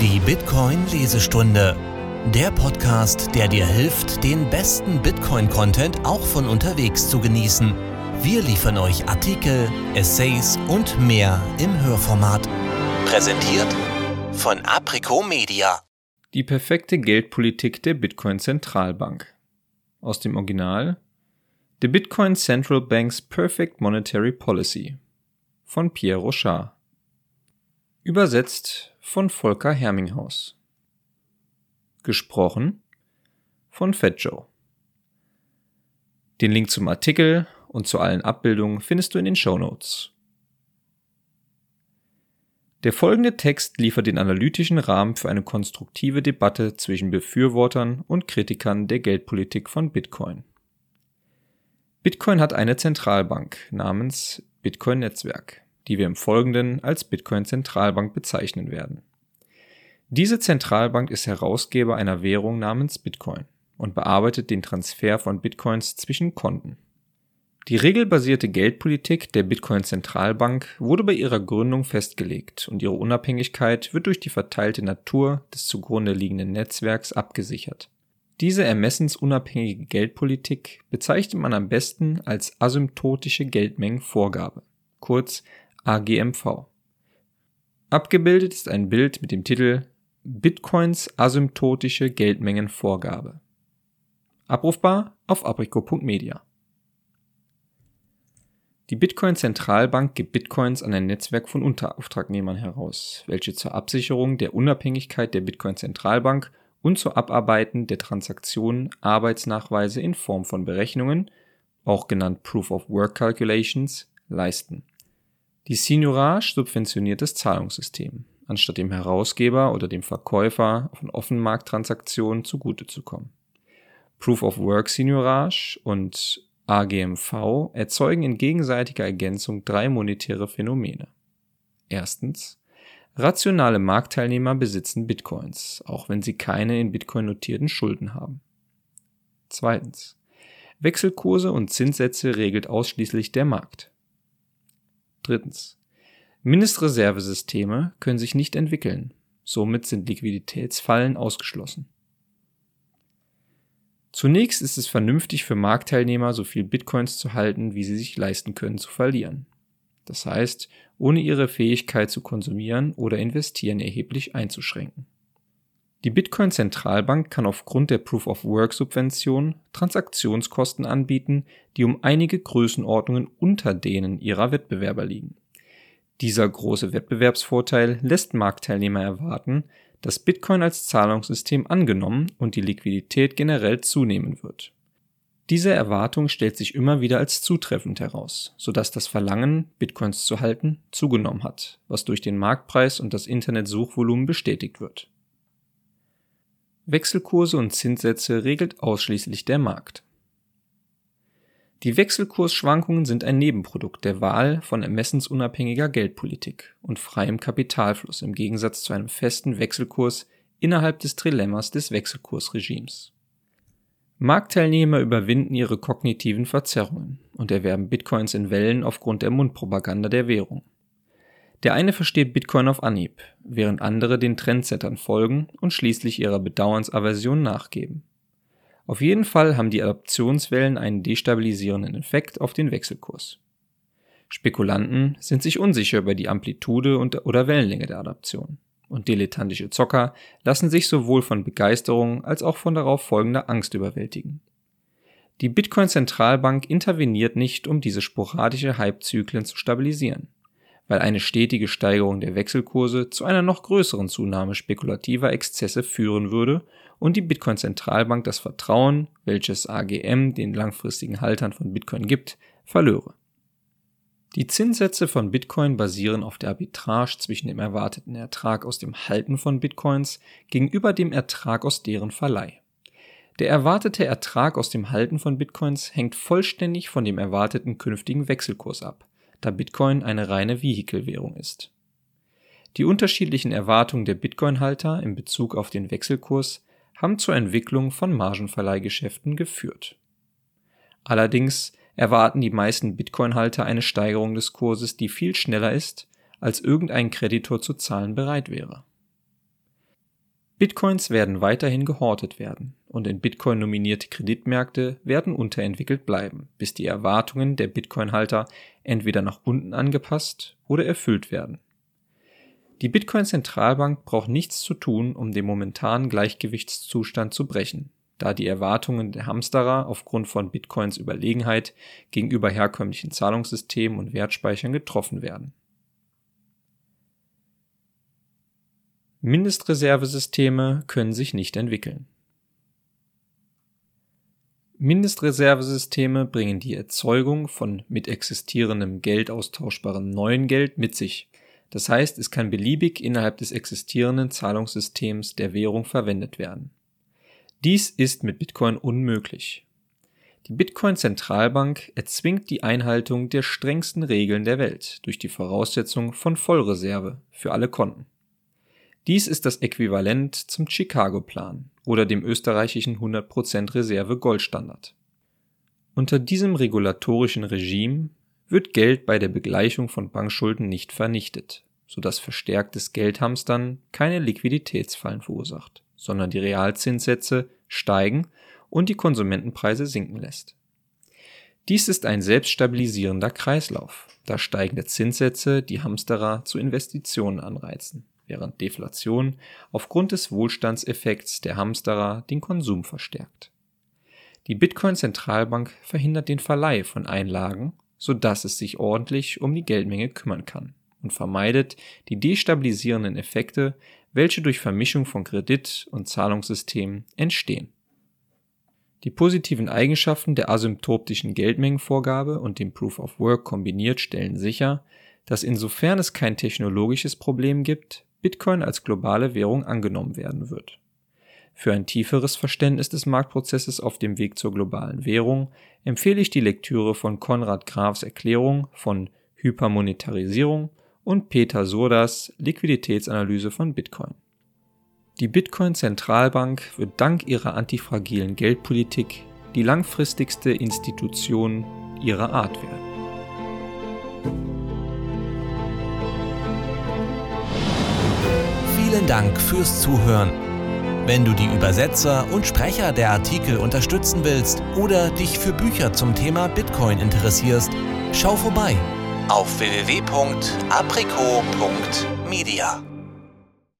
Die Bitcoin-Lesestunde. Der Podcast, der dir hilft, den besten Bitcoin-Content auch von unterwegs zu genießen. Wir liefern euch Artikel, Essays und mehr im Hörformat. Präsentiert von Aprico Media. Die perfekte Geldpolitik der Bitcoin-Zentralbank. Aus dem Original The Bitcoin Central Bank's Perfect Monetary Policy von Pierre Rochard. Übersetzt von Volker Herminghaus. Gesprochen von Fat Joe. Den Link zum Artikel und zu allen Abbildungen findest du in den Show Notes. Der folgende Text liefert den analytischen Rahmen für eine konstruktive Debatte zwischen Befürwortern und Kritikern der Geldpolitik von Bitcoin. Bitcoin hat eine Zentralbank namens Bitcoin Netzwerk die wir im Folgenden als Bitcoin Zentralbank bezeichnen werden. Diese Zentralbank ist Herausgeber einer Währung namens Bitcoin und bearbeitet den Transfer von Bitcoins zwischen Konten. Die regelbasierte Geldpolitik der Bitcoin Zentralbank wurde bei ihrer Gründung festgelegt und ihre Unabhängigkeit wird durch die verteilte Natur des zugrunde liegenden Netzwerks abgesichert. Diese ermessensunabhängige Geldpolitik bezeichnet man am besten als asymptotische Geldmengenvorgabe, kurz AGMV. Abgebildet ist ein Bild mit dem Titel Bitcoins asymptotische Geldmengenvorgabe. Abrufbar auf aprico.media. Die Bitcoin-Zentralbank gibt Bitcoins an ein Netzwerk von Unterauftragnehmern heraus, welche zur Absicherung der Unabhängigkeit der Bitcoin-Zentralbank und zur Abarbeiten der Transaktionen Arbeitsnachweise in Form von Berechnungen, auch genannt Proof of Work Calculations, leisten. Die Signorage subventioniert das Zahlungssystem, anstatt dem Herausgeber oder dem Verkäufer von Offenmarkttransaktionen zugutezukommen. Proof of Work Signorage und AGMV erzeugen in gegenseitiger Ergänzung drei monetäre Phänomene. Erstens. Rationale Marktteilnehmer besitzen Bitcoins, auch wenn sie keine in Bitcoin notierten Schulden haben. Zweitens. Wechselkurse und Zinssätze regelt ausschließlich der Markt. Drittens. Mindestreservesysteme können sich nicht entwickeln. Somit sind Liquiditätsfallen ausgeschlossen. Zunächst ist es vernünftig für Marktteilnehmer, so viel Bitcoins zu halten, wie sie sich leisten können zu verlieren. Das heißt, ohne ihre Fähigkeit zu konsumieren oder investieren erheblich einzuschränken. Die Bitcoin-Zentralbank kann aufgrund der Proof-of-Work-Subvention Transaktionskosten anbieten, die um einige Größenordnungen unter denen ihrer Wettbewerber liegen. Dieser große Wettbewerbsvorteil lässt Marktteilnehmer erwarten, dass Bitcoin als Zahlungssystem angenommen und die Liquidität generell zunehmen wird. Diese Erwartung stellt sich immer wieder als zutreffend heraus, sodass das Verlangen, Bitcoins zu halten, zugenommen hat, was durch den Marktpreis und das Internetsuchvolumen bestätigt wird. Wechselkurse und Zinssätze regelt ausschließlich der Markt. Die Wechselkursschwankungen sind ein Nebenprodukt der Wahl von ermessensunabhängiger Geldpolitik und freiem Kapitalfluss im Gegensatz zu einem festen Wechselkurs innerhalb des Trilemmas des Wechselkursregimes. Marktteilnehmer überwinden ihre kognitiven Verzerrungen und erwerben Bitcoins in Wellen aufgrund der Mundpropaganda der Währung. Der eine versteht Bitcoin auf Anhieb, während andere den Trendsettern folgen und schließlich ihrer Bedauernsaversion nachgeben. Auf jeden Fall haben die Adoptionswellen einen destabilisierenden Effekt auf den Wechselkurs. Spekulanten sind sich unsicher über die Amplitude und oder Wellenlänge der Adaption. Und dilettantische Zocker lassen sich sowohl von Begeisterung als auch von darauf folgender Angst überwältigen. Die Bitcoin-Zentralbank interveniert nicht, um diese sporadische Hypezyklen zu stabilisieren weil eine stetige Steigerung der Wechselkurse zu einer noch größeren Zunahme spekulativer Exzesse führen würde und die Bitcoin-Zentralbank das Vertrauen, welches AGM den langfristigen Haltern von Bitcoin gibt, verlöre. Die Zinssätze von Bitcoin basieren auf der Arbitrage zwischen dem erwarteten Ertrag aus dem Halten von Bitcoins gegenüber dem Ertrag aus deren Verleih. Der erwartete Ertrag aus dem Halten von Bitcoins hängt vollständig von dem erwarteten künftigen Wechselkurs ab da Bitcoin eine reine Vehikelwährung ist. Die unterschiedlichen Erwartungen der Bitcoin-Halter in Bezug auf den Wechselkurs haben zur Entwicklung von Margenverleihgeschäften geführt. Allerdings erwarten die meisten Bitcoin-Halter eine Steigerung des Kurses, die viel schneller ist, als irgendein Kreditor zu zahlen bereit wäre. Bitcoins werden weiterhin gehortet werden und in Bitcoin nominierte Kreditmärkte werden unterentwickelt bleiben, bis die Erwartungen der Bitcoin-Halter entweder nach unten angepasst oder erfüllt werden. Die Bitcoin-Zentralbank braucht nichts zu tun, um den momentanen Gleichgewichtszustand zu brechen, da die Erwartungen der Hamsterer aufgrund von Bitcoins Überlegenheit gegenüber herkömmlichen Zahlungssystemen und Wertspeichern getroffen werden Mindestreservesysteme können sich nicht entwickeln. Mindestreservesysteme bringen die Erzeugung von mit existierendem Geld austauschbarem neuen Geld mit sich. Das heißt, es kann beliebig innerhalb des existierenden Zahlungssystems der Währung verwendet werden. Dies ist mit Bitcoin unmöglich. Die Bitcoin-Zentralbank erzwingt die Einhaltung der strengsten Regeln der Welt durch die Voraussetzung von Vollreserve für alle Konten. Dies ist das Äquivalent zum Chicago-Plan oder dem österreichischen 100% Reserve Goldstandard. Unter diesem regulatorischen Regime wird Geld bei der Begleichung von Bankschulden nicht vernichtet, sodass verstärktes Geldhamstern keine Liquiditätsfallen verursacht, sondern die Realzinssätze steigen und die Konsumentenpreise sinken lässt. Dies ist ein selbststabilisierender Kreislauf, da steigende Zinssätze die Hamsterer zu Investitionen anreizen während Deflation aufgrund des Wohlstandseffekts der Hamsterer den Konsum verstärkt. Die Bitcoin-Zentralbank verhindert den Verleih von Einlagen, sodass es sich ordentlich um die Geldmenge kümmern kann und vermeidet die destabilisierenden Effekte, welche durch Vermischung von Kredit- und Zahlungssystemen entstehen. Die positiven Eigenschaften der asymptotischen Geldmengenvorgabe und dem Proof of Work kombiniert stellen sicher, dass insofern es kein technologisches Problem gibt, Bitcoin als globale Währung angenommen werden wird. Für ein tieferes Verständnis des Marktprozesses auf dem Weg zur globalen Währung empfehle ich die Lektüre von Konrad Grafs Erklärung von Hypermonetarisierung und Peter Surdas Liquiditätsanalyse von Bitcoin. Die Bitcoin-Zentralbank wird dank ihrer antifragilen Geldpolitik die langfristigste Institution ihrer Art werden. Dank fürs Zuhören. Wenn du die Übersetzer und Sprecher der Artikel unterstützen willst oder dich für Bücher zum Thema Bitcoin interessierst, schau vorbei auf www.aprico.media.